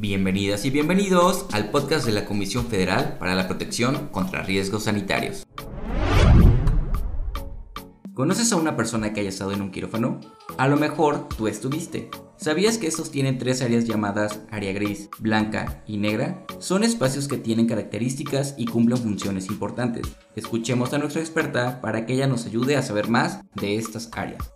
Bienvenidas y bienvenidos al podcast de la Comisión Federal para la Protección contra Riesgos Sanitarios. ¿Conoces a una persona que haya estado en un quirófano? A lo mejor tú estuviste. ¿Sabías que estos tienen tres áreas llamadas área gris, blanca y negra? Son espacios que tienen características y cumplen funciones importantes. Escuchemos a nuestra experta para que ella nos ayude a saber más de estas áreas.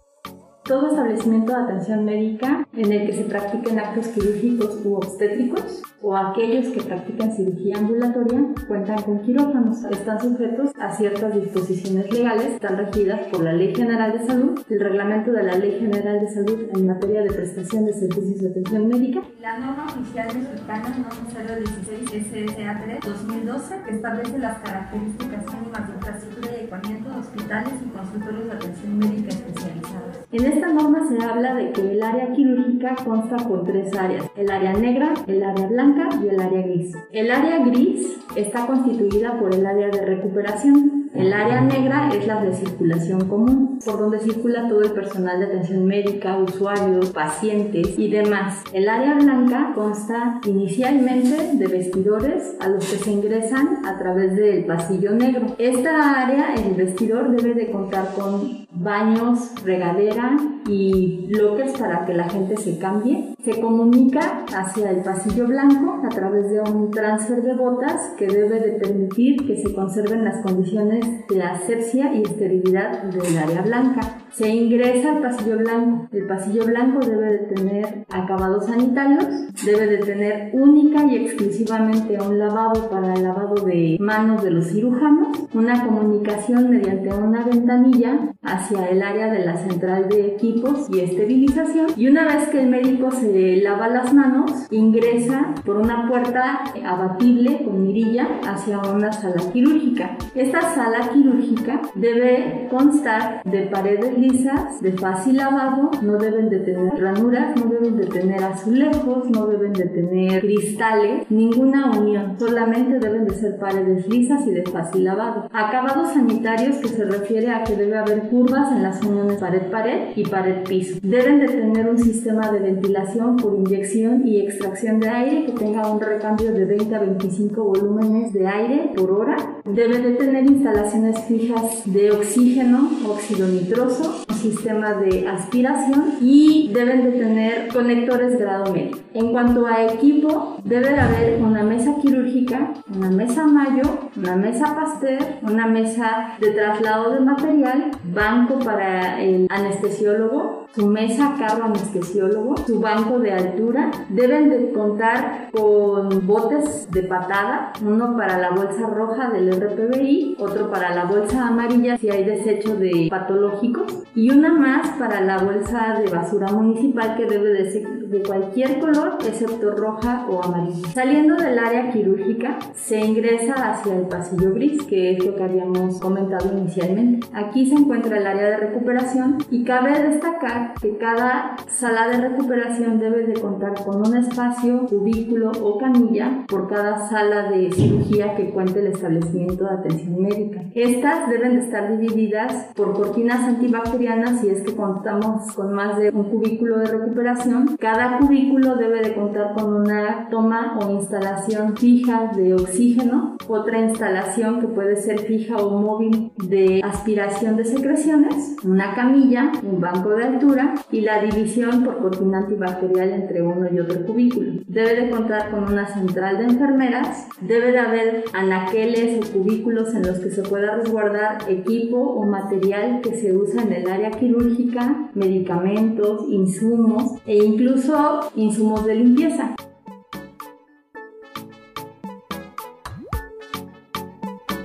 Todo establecimiento de atención médica en el que se practiquen actos quirúrgicos u obstétricos o aquellos que practican cirugía ambulatoria cuentan con quirófanos. Están sujetos a ciertas disposiciones legales, están regidas por la Ley General de Salud, el reglamento de la Ley General de Salud en materia de prestación de servicios de atención médica. La norma oficial mexicana no 016 SSA 3 2012 que establece las características mínimas de infraestructura y equipamiento de hospitales y consultorios de atención médica especializados. En esta norma se habla de que el área quirúrgica consta por tres áreas, el área negra, el área blanca y el área gris. El área gris está constituida por el área de recuperación, el área negra es la de circulación común, por donde circula todo el personal de atención médica, usuarios, pacientes y demás. El área blanca consta inicialmente de vestidores a los que se ingresan a través del pasillo negro. Esta área, el vestidor, debe de contar con baños, regadera y bloques para que la gente se cambie. Se comunica hacia el pasillo blanco a través de un transfer de botas que debe de permitir que se conserven las condiciones de asepsia y esterilidad del área blanca. Se ingresa al pasillo blanco. El pasillo blanco debe de tener acabados sanitarios, debe de tener única y exclusivamente un lavabo para el lavado de manos de los cirujanos, una comunicación mediante una ventanilla hacia el área de la central de equipos y esterilización y una vez que el médico se lava las manos, ingresa por una puerta abatible con mirilla hacia una sala quirúrgica. Esta sala quirúrgica debe constar de paredes lisas, de fácil lavado, no deben de tener ranuras, no deben de tener azulejos, no deben de tener cristales, ninguna unión, solamente deben de ser paredes lisas y de fácil lavado. Acabados sanitarios que se refiere a que debe haber curvas en las uniones pared-pared y pared-piso. Deben de tener un sistema de ventilación por inyección y extracción de aire que tenga un recambio de 20 a 25 volúmenes de aire por hora. Deben de tener instalaciones fijas de oxígeno, óxido nitroso, un sistema de aspiración y deben de tener conectores grado medio. En cuanto a equipo, debe de haber una mesa quirúrgica, una mesa mayo, una mesa pastel, una mesa de traslado de material, banco para el anestesiólogo, su mesa carro anestesiólogo, su banco de altura. Deben de contar con botes de patada, uno para la bolsa roja del RPBI, otro para la bolsa amarilla si hay desecho de patológicos y una más para la bolsa de basura municipal que debe de ser de cualquier color excepto roja o amarilla. Saliendo del área quirúrgica se ingresa hacia el pasillo gris que es lo que habíamos comentado inicialmente. Aquí se encuentra el área de recuperación y cabe destacar que cada sala de recuperación debe de contar con un espacio, cubículo o camilla por cada sala de cirugía que cuente el establecimiento de atención médica. Estas deben de estar divididas por cortinas antibacterianas si es que contamos con más de un cubículo de recuperación. Cada cubículo debe de contar con una toma o instalación fija de oxígeno, otra instalación que puede ser fija o móvil de aspiración de secreciones, una camilla, un banco de altura y la división por cortina antibacterial entre uno y otro cubículo. Debe de contar con una central de enfermeras, debe de haber anaqueles o cubículos en los que se pueda resguardar equipo o material que se usa en el área quirúrgica, medicamentos, insumos e incluso insumos de limpieza.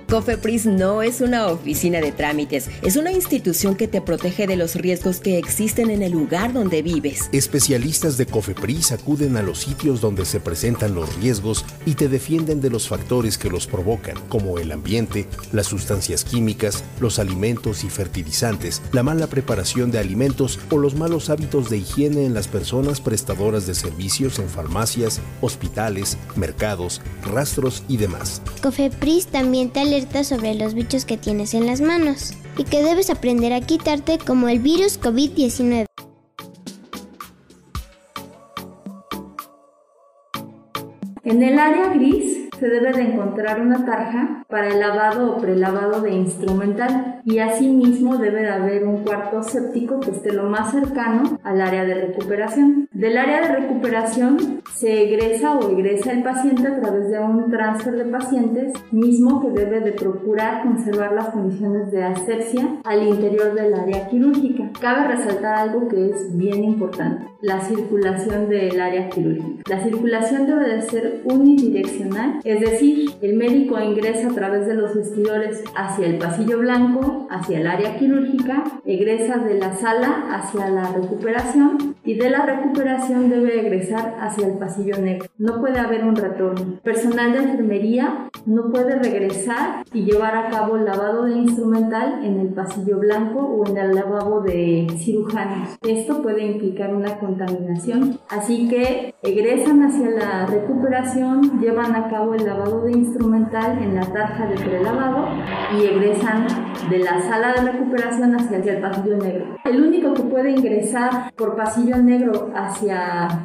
Cofepris no es una oficina de trámites, es una institución que te protege de los riesgos que existen en el lugar donde vives. Especialistas de Cofepris acuden a los sitios donde se presentan los riesgos y te defienden de los factores que los provocan, como el ambiente, las sustancias químicas, los alimentos y fertilizantes, la mala preparación de alimentos o los malos hábitos de higiene en las personas prestadoras de servicios en farmacias, hospitales, mercados, rastros y demás. Cofepris también te sobre los bichos que tienes en las manos y que debes aprender a quitarte como el virus COVID-19. En el área gris se debe de encontrar una tarja para el lavado o prelavado de instrumental y asimismo debe de haber un cuarto séptico que esté lo más cercano al área de recuperación. Del área de recuperación se egresa o egresa el paciente a través de un transfer de pacientes mismo que debe de procurar conservar las condiciones de asepsia al interior del área quirúrgica. Cabe resaltar algo que es bien importante, la circulación del área quirúrgica. La circulación debe de ser unidireccional es decir, el médico ingresa a través de los vestidores hacia el pasillo blanco, hacia el área quirúrgica, egresa de la sala hacia la recuperación y de la recuperación debe egresar hacia el pasillo negro. No puede haber un retorno. Personal de enfermería no puede regresar y llevar a cabo el lavado de instrumental en el pasillo blanco o en el lavabo de cirujanos. Esto puede implicar una contaminación, así que egresan hacia la recuperación, llevan a cabo el lavado de instrumental en la tarja de prelavado y egresan de la sala de recuperación hacia el pasillo negro. El único que puede ingresar por pasillo negro hacia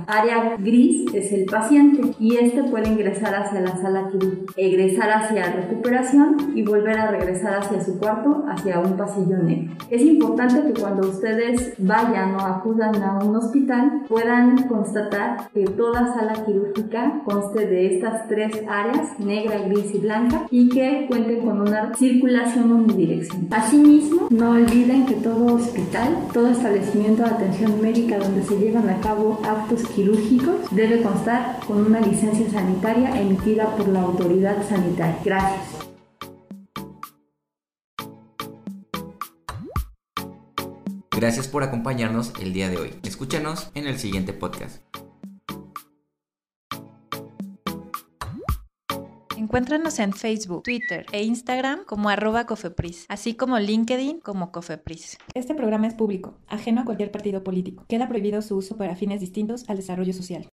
área gris es el paciente y este puede ingresar hacia la sala quirúrgica, egresar hacia recuperación y volver a regresar hacia su cuarto, hacia un pasillo negro. Es importante que cuando ustedes vayan o acudan a un hospital puedan constatar que toda sala quirúrgica conste de estas tres áreas, negra, gris y blanca, y que cuenten con una circulación unidireccional. Asimismo, no olviden que todo hospital, todo establecimiento de atención médica donde se llevan a cabo actos quirúrgicos debe constar con una licencia sanitaria emitida por la autoridad sanitaria. Gracias. Gracias por acompañarnos el día de hoy. Escúchanos en el siguiente podcast. Encuéntranos en Facebook, Twitter e Instagram como arroba cofepris, así como LinkedIn como cofepris. Este programa es público, ajeno a cualquier partido político. Queda prohibido su uso para fines distintos al desarrollo social.